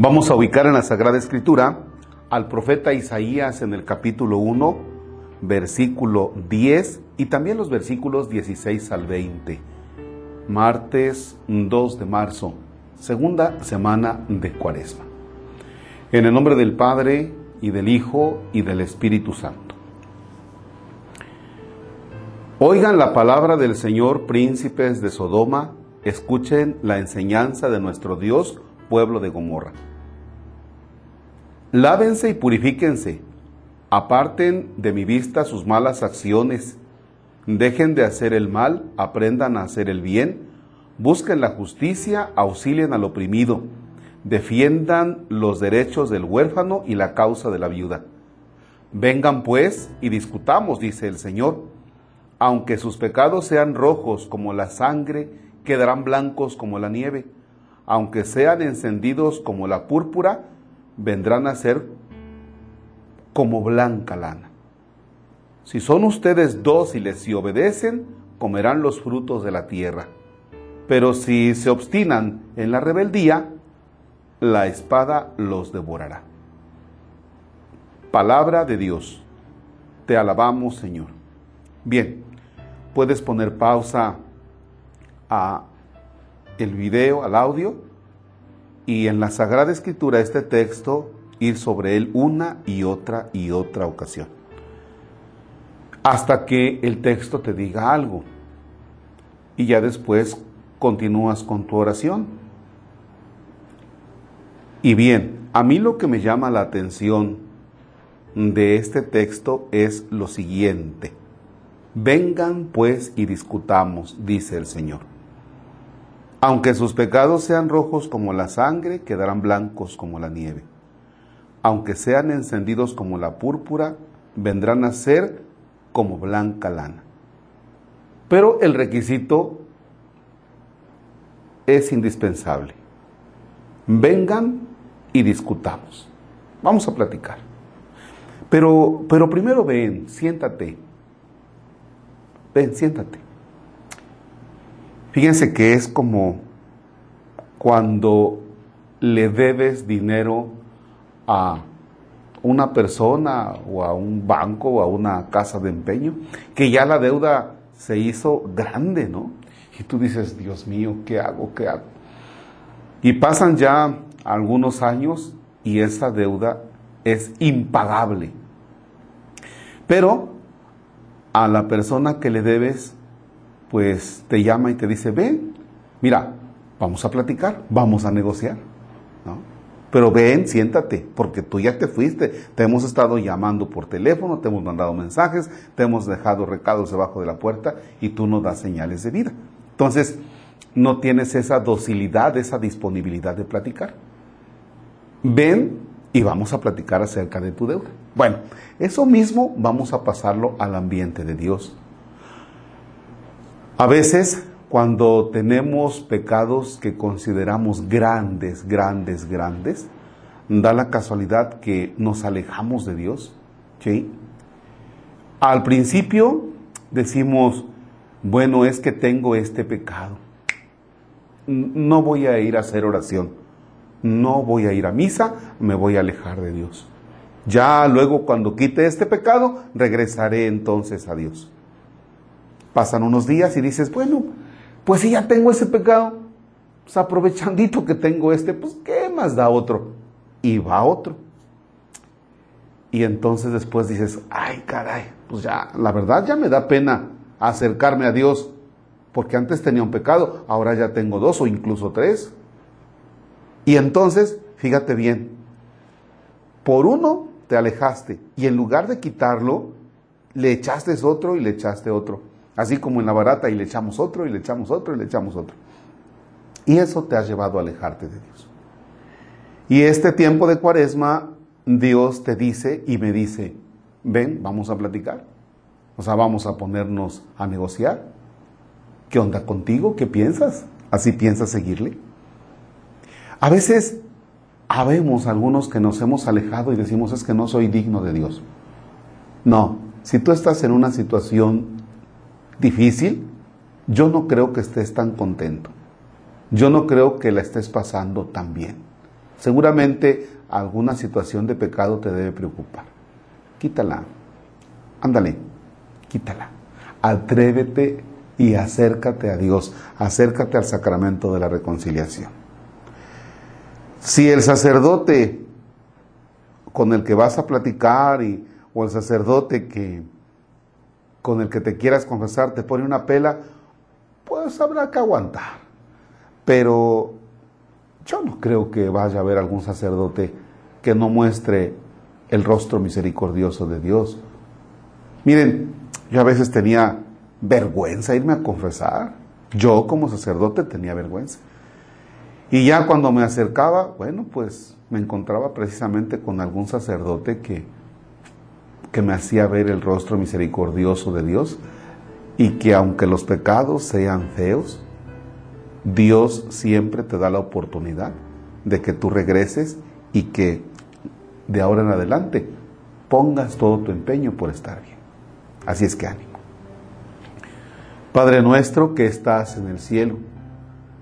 Vamos a ubicar en la Sagrada Escritura al profeta Isaías en el capítulo 1, versículo 10 y también los versículos 16 al 20. Martes 2 de marzo, segunda semana de Cuaresma. En el nombre del Padre y del Hijo y del Espíritu Santo. Oigan la palabra del Señor, príncipes de Sodoma, escuchen la enseñanza de nuestro Dios, pueblo de Gomorra. Lávense y purifíquense, aparten de mi vista sus malas acciones, dejen de hacer el mal, aprendan a hacer el bien, busquen la justicia, auxilien al oprimido, defiendan los derechos del huérfano y la causa de la viuda. Vengan pues y discutamos, dice el Señor. Aunque sus pecados sean rojos como la sangre, quedarán blancos como la nieve. Aunque sean encendidos como la púrpura, vendrán a ser como blanca lana. Si son ustedes dóciles y obedecen, comerán los frutos de la tierra. Pero si se obstinan en la rebeldía, la espada los devorará. Palabra de Dios. Te alabamos, Señor. Bien, puedes poner pausa a el video, al audio y en la Sagrada Escritura este texto ir sobre él una y otra y otra ocasión. Hasta que el texto te diga algo. Y ya después continúas con tu oración. Y bien, a mí lo que me llama la atención de este texto es lo siguiente. Vengan pues y discutamos, dice el Señor. Aunque sus pecados sean rojos como la sangre, quedarán blancos como la nieve. Aunque sean encendidos como la púrpura, vendrán a ser como blanca lana. Pero el requisito es indispensable. Vengan y discutamos. Vamos a platicar. Pero, pero primero ven, siéntate. Ven, siéntate. Fíjense que es como cuando le debes dinero a una persona o a un banco o a una casa de empeño, que ya la deuda se hizo grande, ¿no? Y tú dices, Dios mío, ¿qué hago? ¿Qué hago? Y pasan ya algunos años y esa deuda es impagable. Pero a la persona que le debes pues te llama y te dice, ven, mira, vamos a platicar, vamos a negociar. ¿no? Pero ven, siéntate, porque tú ya te fuiste, te hemos estado llamando por teléfono, te hemos mandado mensajes, te hemos dejado recados debajo de la puerta y tú no das señales de vida. Entonces, no tienes esa docilidad, esa disponibilidad de platicar. Ven y vamos a platicar acerca de tu deuda. Bueno, eso mismo vamos a pasarlo al ambiente de Dios. A veces, cuando tenemos pecados que consideramos grandes, grandes, grandes, da la casualidad que nos alejamos de Dios. ¿sí? Al principio decimos, bueno, es que tengo este pecado. No voy a ir a hacer oración. No voy a ir a misa, me voy a alejar de Dios. Ya luego cuando quite este pecado, regresaré entonces a Dios. Pasan unos días y dices, bueno, pues si ya tengo ese pecado, pues aprovechandito que tengo este, pues ¿qué más da otro? Y va otro. Y entonces después dices, ay caray, pues ya, la verdad ya me da pena acercarme a Dios, porque antes tenía un pecado, ahora ya tengo dos o incluso tres. Y entonces, fíjate bien, por uno te alejaste y en lugar de quitarlo, le echaste otro y le echaste otro. Así como en la barata y le echamos otro y le echamos otro y le echamos otro. Y eso te ha llevado a alejarte de Dios. Y este tiempo de cuaresma, Dios te dice y me dice, ven, vamos a platicar. O sea, vamos a ponernos a negociar. ¿Qué onda contigo? ¿Qué piensas? ¿Así piensas seguirle? A veces habemos algunos que nos hemos alejado y decimos es que no soy digno de Dios. No, si tú estás en una situación difícil, yo no creo que estés tan contento. Yo no creo que la estés pasando tan bien. Seguramente alguna situación de pecado te debe preocupar. Quítala. Ándale, quítala. Atrévete y acércate a Dios. Acércate al sacramento de la reconciliación. Si el sacerdote con el que vas a platicar y, o el sacerdote que con el que te quieras confesar te pone una pela, pues habrá que aguantar. Pero yo no creo que vaya a haber algún sacerdote que no muestre el rostro misericordioso de Dios. Miren, yo a veces tenía vergüenza irme a confesar. Yo como sacerdote tenía vergüenza. Y ya cuando me acercaba, bueno, pues me encontraba precisamente con algún sacerdote que, que me hacía ver el rostro misericordioso de Dios y que aunque los pecados sean feos, Dios siempre te da la oportunidad de que tú regreses y que de ahora en adelante pongas todo tu empeño por estar bien. Así es que ánimo. Padre nuestro que estás en el cielo,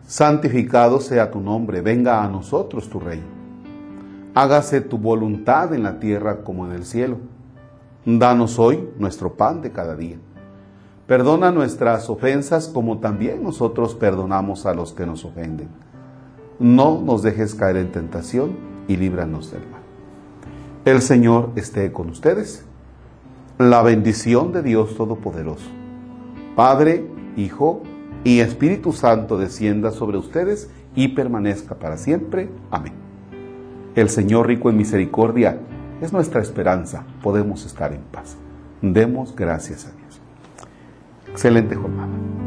santificado sea tu nombre, venga a nosotros tu reino. Hágase tu voluntad en la tierra como en el cielo. Danos hoy nuestro pan de cada día. Perdona nuestras ofensas como también nosotros perdonamos a los que nos ofenden. No nos dejes caer en tentación y líbranos del mal. El Señor esté con ustedes. La bendición de Dios Todopoderoso, Padre, Hijo y Espíritu Santo descienda sobre ustedes y permanezca para siempre. Amén. El Señor rico en misericordia es nuestra esperanza. Podemos estar en paz. Demos gracias a Dios. Excelente jornada.